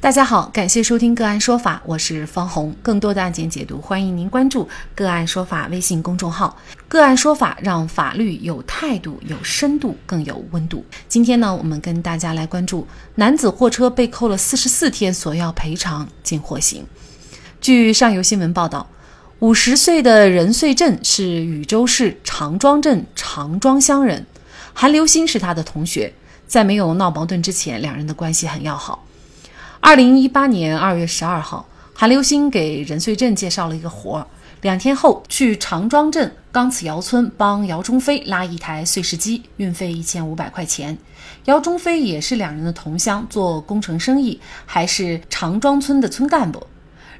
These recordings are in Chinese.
大家好，感谢收听个案说法，我是方红。更多的案件解读，欢迎您关注个案说法微信公众号。个案说法让法律有态度、有深度、更有温度。今天呢，我们跟大家来关注男子货车被扣了四十四天，索要赔偿，竟获刑。据上游新闻报道，五十岁的任穗镇是禹州市长庄镇长庄乡人，韩流星是他的同学，在没有闹矛盾之前，两人的关系很要好。二零一八年二月十二号，韩流星给任穗镇介绍了一个活儿。两天后，去长庄镇钢子窑村帮姚中飞拉一台碎石机，运费一千五百块钱。姚中飞也是两人的同乡，做工程生意，还是长庄村的村干部。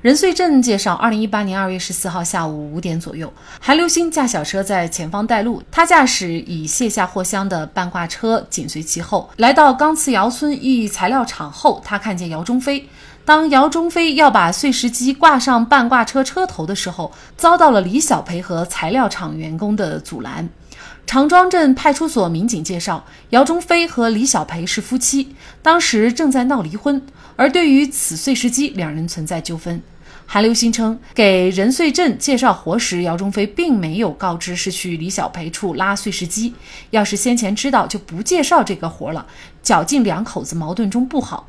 任穗镇介绍，二零一八年二月十四号下午五点左右，韩流星驾小车在前方带路，他驾驶已卸下货箱的半挂车紧随其后。来到钢瓷窑村一材料厂后，他看见姚中飞。当姚中飞要把碎石机挂上半挂车车头的时候，遭到了李小培和材料厂员工的阻拦。长庄镇派出所民警介绍，姚中飞和李小培是夫妻，当时正在闹离婚。而对于此碎石机，两人存在纠纷。韩流星称，给任穗镇介绍活时，姚中飞并没有告知是去李小培处拉碎石机。要是先前知道，就不介绍这个活了，搅进两口子矛盾中不好。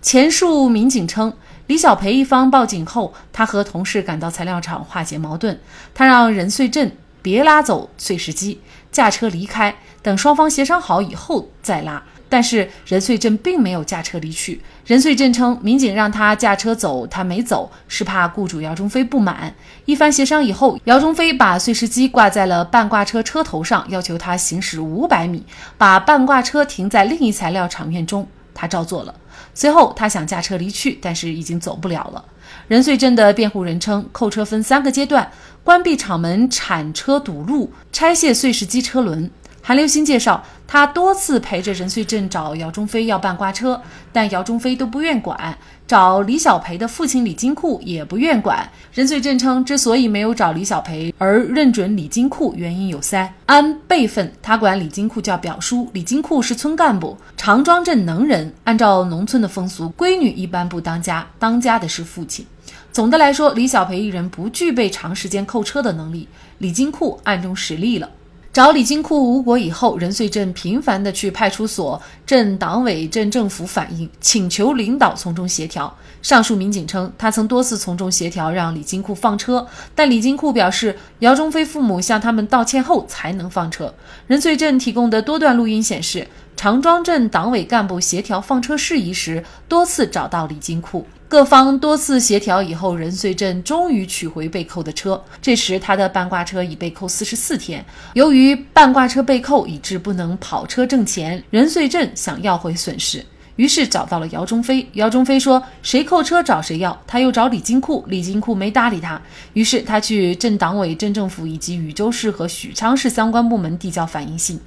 前述民警称，李小培一方报警后，他和同事赶到材料厂化解矛盾，他让任穗镇别拉走碎石机，驾车离开，等双方协商好以后再拉。但是任穗镇并没有驾车离去。任穗镇称，民警让他驾车走，他没走，是怕雇主姚中飞不满。一番协商以后，姚中飞把碎石机挂在了半挂车车头上，要求他行驶五百米，把半挂车停在另一材料厂院中。他照做了。随后，他想驾车离去，但是已经走不了了。任穗镇的辩护人称，扣车分三个阶段：关闭厂门、铲车堵路、拆卸碎石机车轮。韩流星介绍，他多次陪着任穗镇找姚中飞要半挂车，但姚中飞都不愿管；找李小培的父亲李金库也不愿管。任穗镇称，之所以没有找李小培而认准李金库，原因有三：按辈分，他管李金库叫表叔，李金库是村干部，长庄镇能人。按照农村的风俗，闺女一般不当家，当家的是父亲。总的来说，李小培一人不具备长时间扣车的能力，李金库暗中使力了。找李金库无果以后，任穗镇频繁地去派出所、镇党委、镇政府反映，请求领导从中协调。上述民警称，他曾多次从中协调，让李金库放车，但李金库表示，姚中飞父母向他们道歉后才能放车。任穗镇提供的多段录音显示，长庄镇党委干部协调放车事宜时，多次找到李金库。各方多次协调以后，任穗镇终于取回被扣的车。这时，他的半挂车已被扣四十四天。由于半挂车被扣，以致不能跑车挣钱，任穗镇想要回损失，于是找到了姚中飞。姚中飞说：“谁扣车找谁要。”他又找李金库，李金库没搭理他。于是他去镇党委、镇政府以及禹州市和许昌市相关部门递交反映信。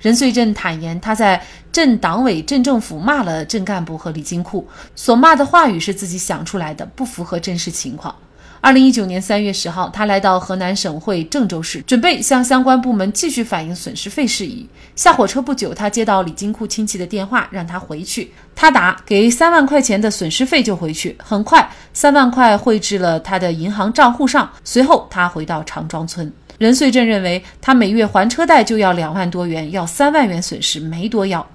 任穗镇坦言，他在镇党委、镇政府骂了镇干部和李金库，所骂的话语是自己想出来的，不符合真实情况。二零一九年三月十号，他来到河南省会郑州市，准备向相关部门继续反映损失费事宜。下火车不久，他接到李金库亲戚的电话，让他回去。他打给三万块钱的损失费就回去。很快，三万块汇至了他的银行账户上。随后，他回到长庄村。任穗镇认为，他每月还车贷就要两万多元，要三万元损失没多要。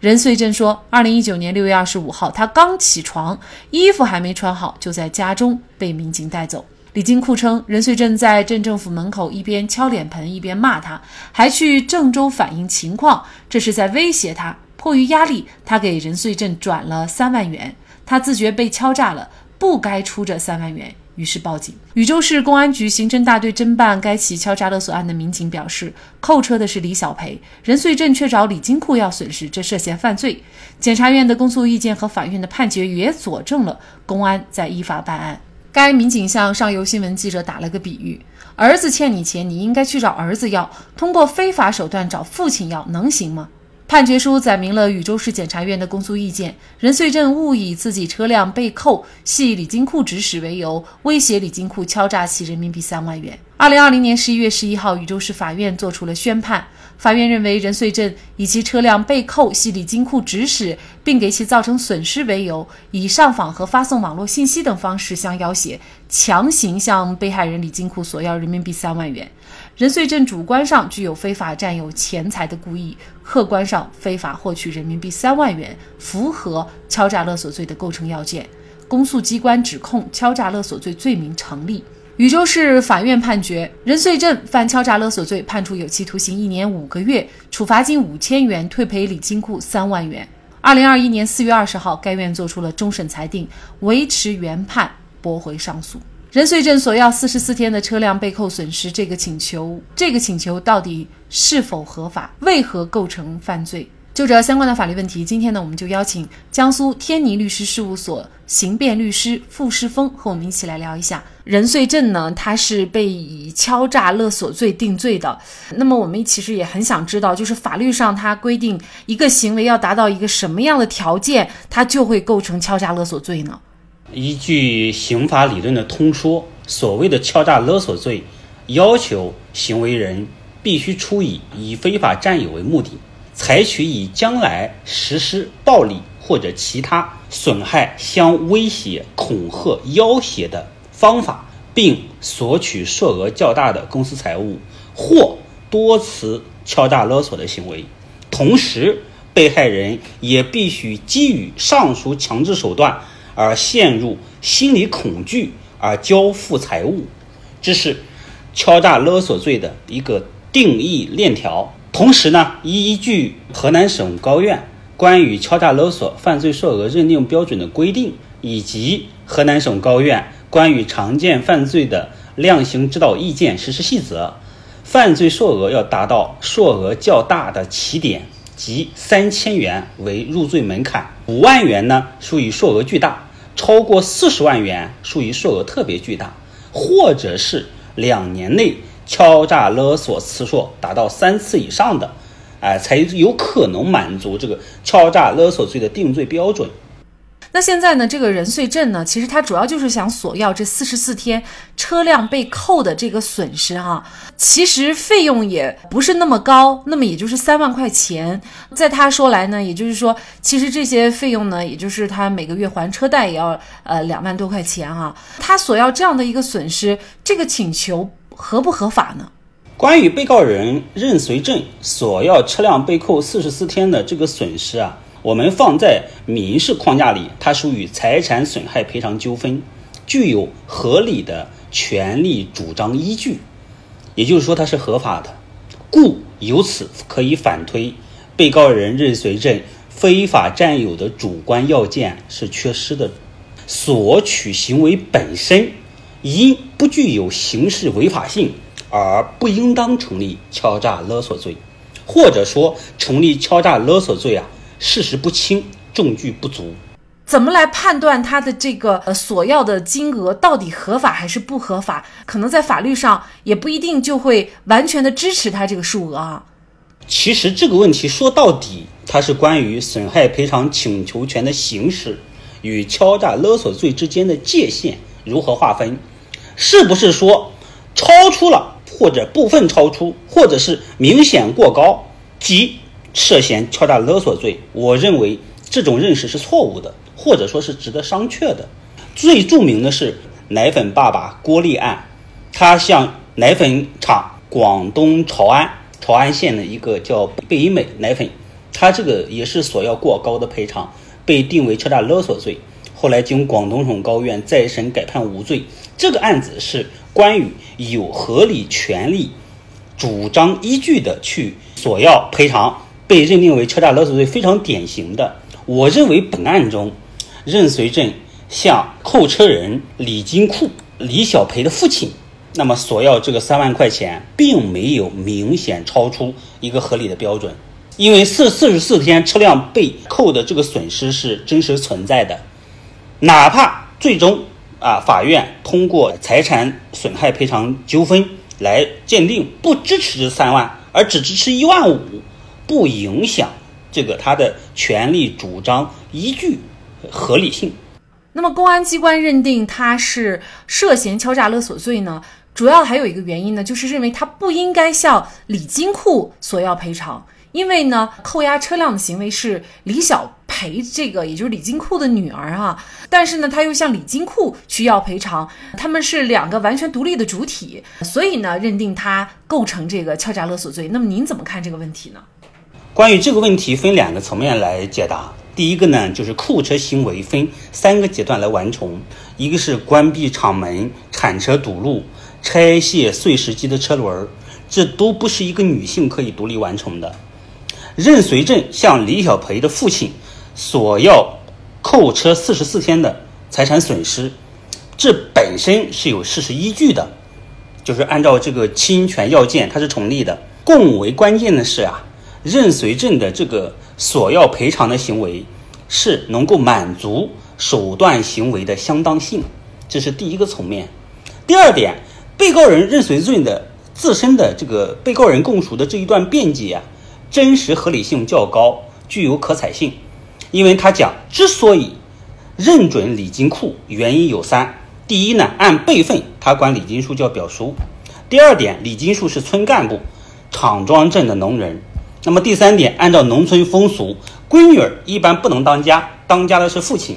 任穗镇说，二零一九年六月二十五号，他刚起床，衣服还没穿好，就在家中被民警带走。李金库称，任穗镇在镇政府门口一边敲脸盆一边骂他，还去郑州反映情况，这是在威胁他。迫于压力，他给任穗镇转了三万元。他自觉被敲诈了，不该出这三万元。于是报警。禹州市公安局刑侦大队侦办该起敲诈勒索案的民警表示，扣车的是李小培，任穗镇却找李金库要损失，这涉嫌犯罪。检察院的公诉意见和法院的判决也佐证了公安在依法办案。该民警向上游新闻记者打了个比喻：儿子欠你钱，你应该去找儿子要，通过非法手段找父亲要，能行吗？判决书载明了禹州市检察院的公诉意见：任穗镇误以自己车辆被扣系李金库指使为由，威胁李金库敲诈其人民币三万元。二零二零年十一月十一号，禹州市法院作出了宣判，法院认为，任穗镇以其车辆被扣系李金库指使，并给其造成损失为由，以上访和发送网络信息等方式相要挟，强行向被害人李金库索要人民币三万元。任穗镇主观上具有非法占有钱财的故意，客观上非法获取人民币三万元，符合敲诈勒索罪的构成要件。公诉机关指控敲诈勒索罪罪名成立。禹州市法院判决任穗镇犯敲诈勒索罪，判处有期徒刑一年五个月，处罚金五千元，退赔礼金库三万元。二零二一年四月二十号，该院作出了终审裁定，维持原判，驳回上诉。任穗镇索要四十四天的车辆被扣损失，这个请求，这个请求到底是否合法？为何构成犯罪？就这相关的法律问题，今天呢，我们就邀请江苏天尼律师事务所刑辩律师傅世峰和我们一起来聊一下任穗镇呢，他是被以敲诈勒索罪定罪的。那么我们其实也很想知道，就是法律上它规定一个行为要达到一个什么样的条件，它就会构成敲诈勒索罪呢？依据刑法理论的通说，所谓的敲诈勒索罪，要求行为人必须出以以非法占有为目的。采取以将来实施暴力或者其他损害相威胁、恐吓、要挟的方法，并索取数额较大的公私财物，或多次敲诈勒索的行为。同时，被害人也必须基于上述强制手段而陷入心理恐惧而交付财物，这是敲诈勒索罪的一个定义链条。同时呢，依据河南省高院关于敲诈勒索犯罪数额认定标准的规定，以及河南省高院关于常见犯罪的量刑指导意见实施细则，犯罪数额要达到数额较大的起点，即三千元为入罪门槛，五万元呢属于数额巨大，超过四十万元属于数额特别巨大，或者是两年内。敲诈勒索次数达到三次以上的，哎，才有可能满足这个敲诈勒索罪的定罪标准。那现在呢，这个任穗镇呢，其实他主要就是想索要这四十四天车辆被扣的这个损失哈。其实费用也不是那么高，那么也就是三万块钱。在他说来呢，也就是说，其实这些费用呢，也就是他每个月还车贷也要呃两万多块钱哈。他索要这样的一个损失，这个请求。合不合法呢？关于被告人任随镇索要车辆被扣四十四天的这个损失啊，我们放在民事框架里，它属于财产损害赔偿纠纷，具有合理的权利主张依据，也就是说它是合法的，故由此可以反推，被告人任随任非法占有的主观要件是缺失的，索取行为本身。因不具有刑事违法性而不应当成立敲诈勒索罪，或者说成立敲诈勒索罪啊，事实不清，证据不足。怎么来判断他的这个呃索要的金额到底合法还是不合法？可能在法律上也不一定就会完全的支持他这个数额啊。其实这个问题说到底，它是关于损害赔偿请求权的行使与敲诈勒索罪之间的界限如何划分。是不是说超出了，或者部分超出，或者是明显过高，即涉嫌敲诈勒索罪？我认为这种认识是错误的，或者说是值得商榷的。最著名的是奶粉爸爸郭立案，他向奶粉厂广东潮安潮安县的一个叫贝因美奶粉，他这个也是索要过高的赔偿，被定为敲诈勒索罪。后来经广东省高院再审改判无罪。这个案子是关于有合理权利主张依据的去索要赔偿，被认定为敲诈勒索罪，非常典型的。我认为本案中，任随镇向扣车人李金库李小培的父亲，那么索要这个三万块钱，并没有明显超出一个合理的标准，因为四四十四天车辆被扣的这个损失是真实存在的，哪怕最终。啊，法院通过财产损害赔偿纠纷来鉴定，不支持这三万，而只支持一万五，不影响这个他的权利主张依据合理性。那么，公安机关认定他是涉嫌敲诈勒索罪呢？主要还有一个原因呢，就是认为他不应该向李金库索要赔偿，因为呢，扣押车辆的行为是李小培这个，也就是李金库的女儿啊，但是呢，他又向李金库去要赔偿，他们是两个完全独立的主体，所以呢，认定他构成这个敲诈勒索罪。那么您怎么看这个问题呢？关于这个问题，分两个层面来解答。第一个呢，就是扣车行为分三个阶段来完成，一个是关闭厂门、铲车堵路。拆卸碎石机的车轮，这都不是一个女性可以独立完成的。任随正向李小培的父亲索要扣车四十四天的财产损失，这本身是有事实依据的，就是按照这个侵权要件，它是成立的。更为关键的是啊，任随正的这个索要赔偿的行为是能够满足手段行为的相当性，这是第一个层面。第二点。被告人任随正的自身的这个被告人供述的这一段辩解啊，真实合理性较高，具有可采性。因为他讲，之所以认准李金库，原因有三：第一呢，按辈分，他管李金树叫表叔；第二点，李金树是村干部，厂庄镇的农人；那么第三点，按照农村风俗，闺女儿一般不能当家，当家的是父亲。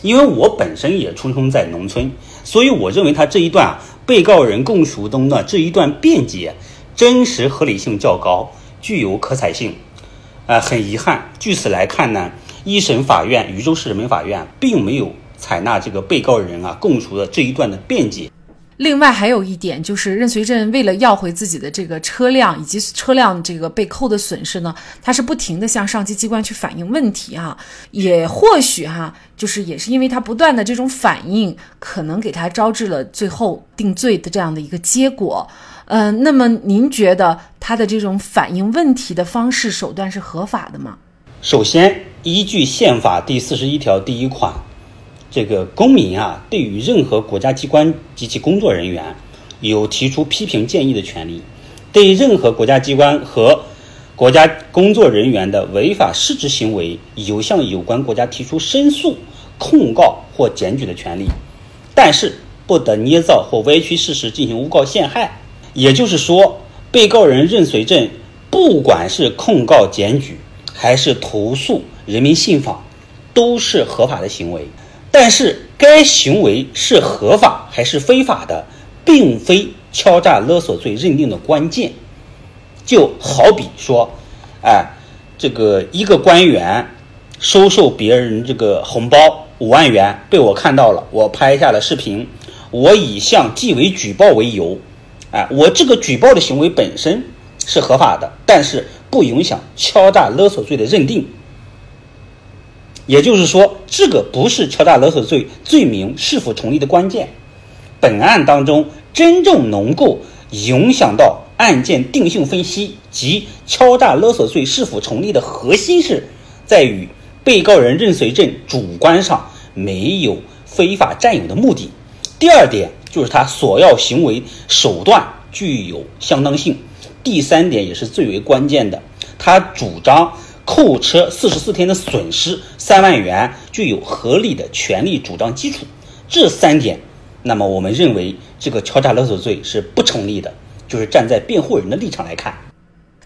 因为我本身也出生在农村，所以我认为他这一段啊。被告人供述中的这一段辩解，真实合理性较高，具有可采性。啊，很遗憾，据此来看呢，一审法院禹州市人民法院并没有采纳这个被告人啊供述的这一段的辩解。另外还有一点就是，任随镇为了要回自己的这个车辆以及车辆这个被扣的损失呢，他是不停的向上级机关去反映问题哈，也或许哈，就是也是因为他不断的这种反应，可能给他招致了最后定罪的这样的一个结果。嗯，那么您觉得他的这种反映问题的方式手段是合法的吗？首先，依据宪法第四十一条第一款。这个公民啊，对于任何国家机关及其工作人员，有提出批评建议的权利；对任何国家机关和国家工作人员的违法失职行为，有向有关国家提出申诉、控告或检举的权利。但是，不得捏造或歪曲事实进行诬告陷害。也就是说，被告人任随正，不管是控告、检举，还是投诉人民信访，都是合法的行为。但是，该行为是合法还是非法的，并非敲诈勒索罪认定的关键。就好比说，哎，这个一个官员收受别人这个红包五万元，被我看到了，我拍下了视频，我以向纪委举报为由，哎，我这个举报的行为本身是合法的，但是不影响敲诈勒索罪的认定。也就是说，这个不是敲诈勒索罪罪名是否成立的关键。本案当中，真正能够影响到案件定性分析及敲诈勒索罪是否成立的核心是在于被告人任随正主观上没有非法占有的目的。第二点就是他索要行为手段具有相当性。第三点也是最为关键的，他主张。扣车四十四天的损失三万元，具有合理的权利主张基础。这三点，那么我们认为这个敲诈勒索罪是不成立的。就是站在辩护人的立场来看。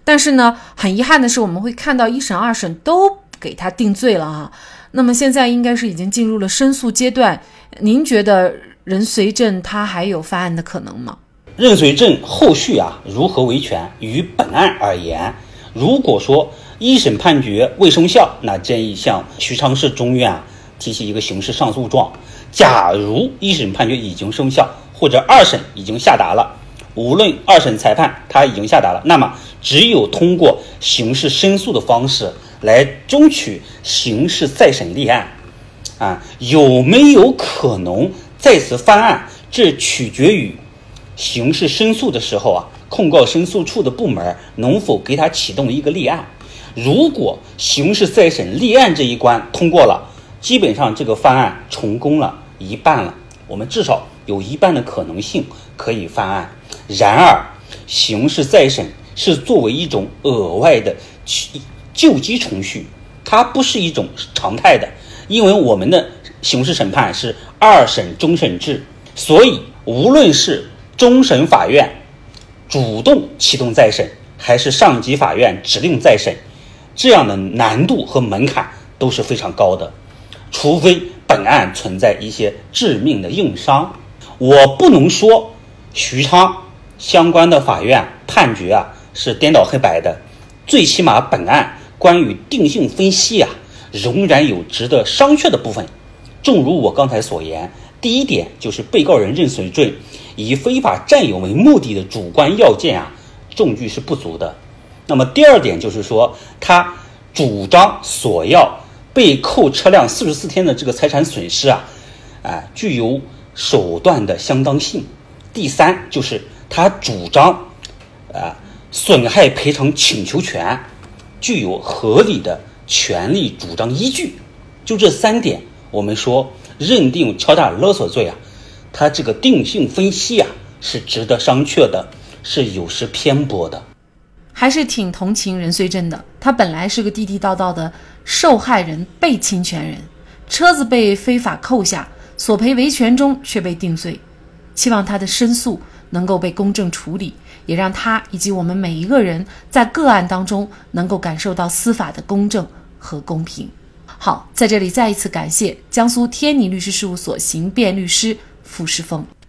但是呢，很遗憾的是，我们会看到一审、二审都给他定罪了哈。那么现在应该是已经进入了申诉阶段。您觉得任随正他还有翻案的可能吗？任随正后续啊如何维权？于本案而言，如果说。一审判决未生效，那建议向许昌市中院提起一个刑事上诉状。假如一审判决已经生效，或者二审已经下达了，无论二审裁判他已经下达了，那么只有通过刑事申诉的方式来争取刑事再审立案。啊，有没有可能再次翻案？这取决于刑事申诉的时候啊，控告申诉处的部门能否给他启动一个立案。如果刑事再审立案这一关通过了，基本上这个翻案成功了一半了，我们至少有一半的可能性可以翻案。然而，刑事再审是作为一种额外的救济程序，它不是一种常态的，因为我们的刑事审判是二审终审制，所以无论是终审法院主动启动再审，还是上级法院指令再审，这样的难度和门槛都是非常高的。除非本案存在一些致命的硬伤，我不能说徐昌相关的法院判决啊是颠倒黑白的，最起码本案关于定性分析啊仍然有值得商榷的部分。正如我刚才所言，第一点就是被告人认损罪以非法占有为目的的主观要件啊证据是不足的。那么第二点就是说他主张索要。被扣车辆四十四天的这个财产损失啊，啊，具有手段的相当性。第三就是他主张，啊，损害赔偿请求权具有合理的权利主张依据。就这三点，我们说认定敲诈勒索罪啊，他这个定性分析啊是值得商榷的，是有失偏颇的。还是挺同情任穗珍的。他本来是个地地道道的受害人、被侵权人，车子被非法扣下，索赔维权中却被定罪。希望他的申诉能够被公正处理，也让他以及我们每一个人在个案当中能够感受到司法的公正和公平。好，在这里再一次感谢江苏天尼律师事务所刑辩律师傅世峰。